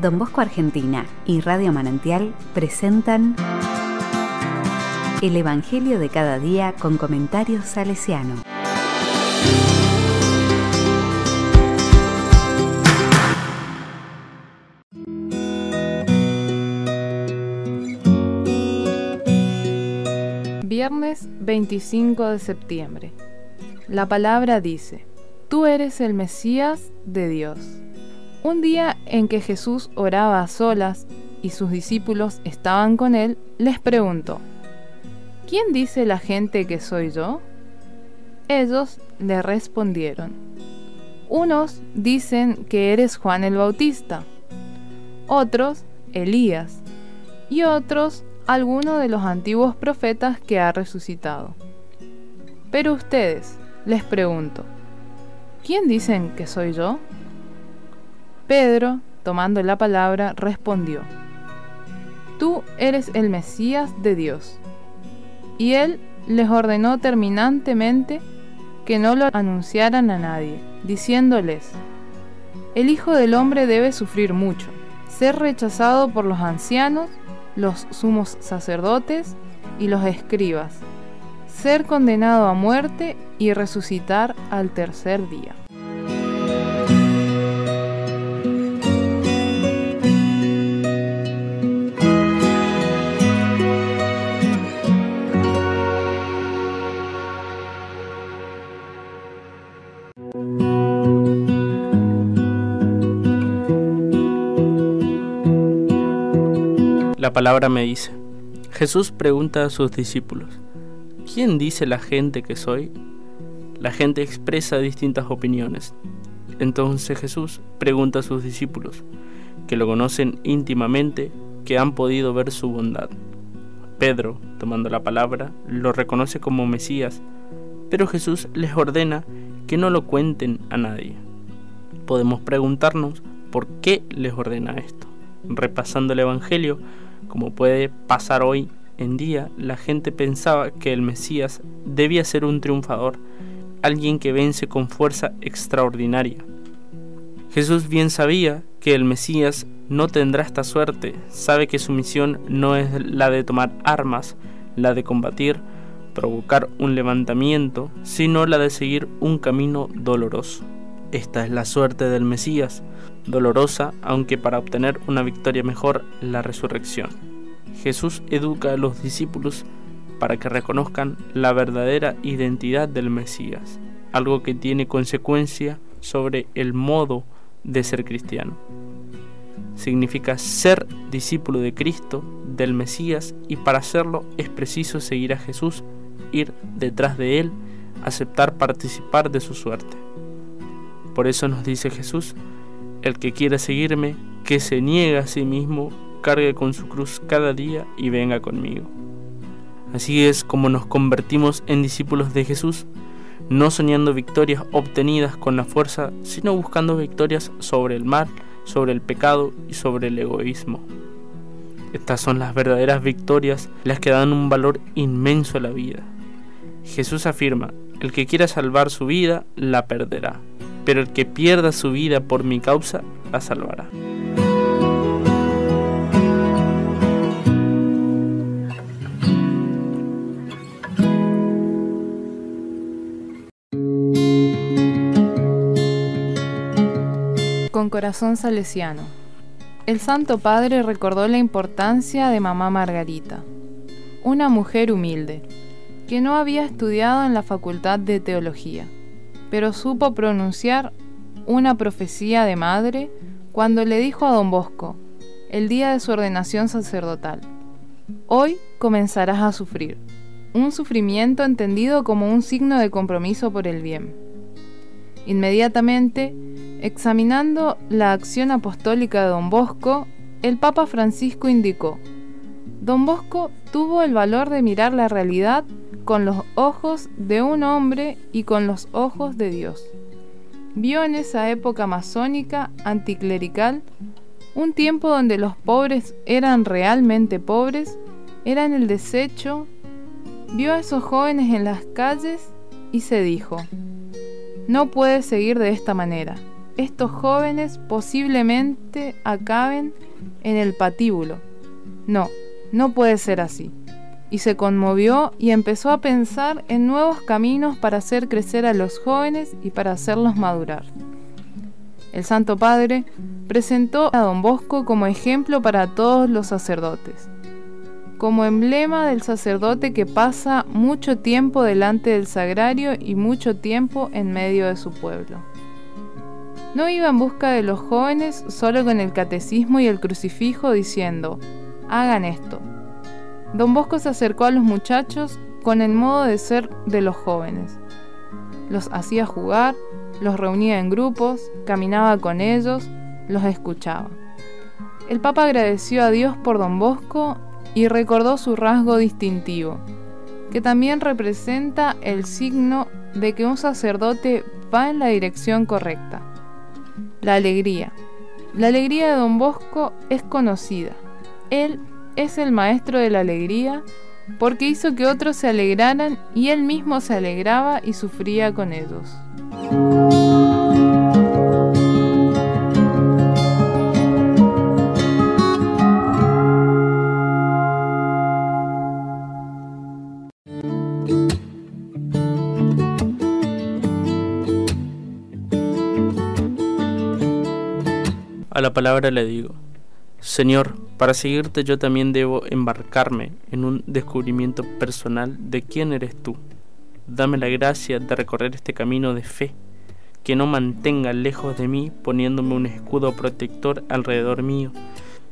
Don Bosco Argentina y Radio Manantial presentan El Evangelio de cada día con comentarios salesiano. Viernes 25 de septiembre. La palabra dice, Tú eres el Mesías de Dios. Un día en que Jesús oraba a solas y sus discípulos estaban con él, les preguntó, ¿quién dice la gente que soy yo? Ellos le respondieron, unos dicen que eres Juan el Bautista, otros Elías y otros alguno de los antiguos profetas que ha resucitado. Pero ustedes, les pregunto, ¿quién dicen que soy yo? Pedro, tomando la palabra, respondió, Tú eres el Mesías de Dios. Y él les ordenó terminantemente que no lo anunciaran a nadie, diciéndoles, El Hijo del Hombre debe sufrir mucho, ser rechazado por los ancianos, los sumos sacerdotes y los escribas, ser condenado a muerte y resucitar al tercer día. La palabra me dice. Jesús pregunta a sus discípulos, ¿quién dice la gente que soy? La gente expresa distintas opiniones. Entonces Jesús pregunta a sus discípulos, que lo conocen íntimamente, que han podido ver su bondad. Pedro, tomando la palabra, lo reconoce como Mesías, pero Jesús les ordena que no lo cuenten a nadie. Podemos preguntarnos por qué les ordena esto. Repasando el Evangelio, como puede pasar hoy en día, la gente pensaba que el Mesías debía ser un triunfador, alguien que vence con fuerza extraordinaria. Jesús bien sabía que el Mesías no tendrá esta suerte, sabe que su misión no es la de tomar armas, la de combatir, provocar un levantamiento, sino la de seguir un camino doloroso. Esta es la suerte del Mesías, dolorosa, aunque para obtener una victoria mejor, la resurrección. Jesús educa a los discípulos para que reconozcan la verdadera identidad del Mesías, algo que tiene consecuencia sobre el modo de ser cristiano. Significa ser discípulo de Cristo, del Mesías, y para hacerlo es preciso seguir a Jesús, ir detrás de Él, aceptar participar de su suerte. Por eso nos dice Jesús, el que quiera seguirme, que se niegue a sí mismo, cargue con su cruz cada día y venga conmigo. Así es como nos convertimos en discípulos de Jesús, no soñando victorias obtenidas con la fuerza, sino buscando victorias sobre el mal, sobre el pecado y sobre el egoísmo. Estas son las verdaderas victorias, las que dan un valor inmenso a la vida. Jesús afirma, el que quiera salvar su vida, la perderá pero el que pierda su vida por mi causa la salvará. Con corazón salesiano. El Santo Padre recordó la importancia de mamá Margarita, una mujer humilde, que no había estudiado en la Facultad de Teología pero supo pronunciar una profecía de madre cuando le dijo a don Bosco, el día de su ordenación sacerdotal, hoy comenzarás a sufrir, un sufrimiento entendido como un signo de compromiso por el bien. Inmediatamente, examinando la acción apostólica de don Bosco, el Papa Francisco indicó, Don Bosco tuvo el valor de mirar la realidad con los ojos de un hombre y con los ojos de Dios. Vio en esa época masónica, anticlerical, un tiempo donde los pobres eran realmente pobres, eran el desecho, vio a esos jóvenes en las calles y se dijo, no puede seguir de esta manera, estos jóvenes posiblemente acaben en el patíbulo. No, no puede ser así. Y se conmovió y empezó a pensar en nuevos caminos para hacer crecer a los jóvenes y para hacerlos madurar. El Santo Padre presentó a don Bosco como ejemplo para todos los sacerdotes, como emblema del sacerdote que pasa mucho tiempo delante del sagrario y mucho tiempo en medio de su pueblo. No iba en busca de los jóvenes solo con el catecismo y el crucifijo diciendo, hagan esto. Don Bosco se acercó a los muchachos con el modo de ser de los jóvenes. Los hacía jugar, los reunía en grupos, caminaba con ellos, los escuchaba. El Papa agradeció a Dios por don Bosco y recordó su rasgo distintivo, que también representa el signo de que un sacerdote va en la dirección correcta. La alegría. La alegría de don Bosco es conocida. Él es el maestro de la alegría porque hizo que otros se alegraran y él mismo se alegraba y sufría con ellos. A la palabra le digo, Señor, para seguirte yo también debo embarcarme en un descubrimiento personal de quién eres tú. Dame la gracia de recorrer este camino de fe, que no mantenga lejos de mí poniéndome un escudo protector alrededor mío,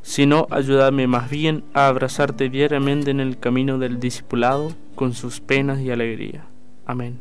sino ayúdame más bien a abrazarte diariamente en el camino del discipulado con sus penas y alegría. Amén.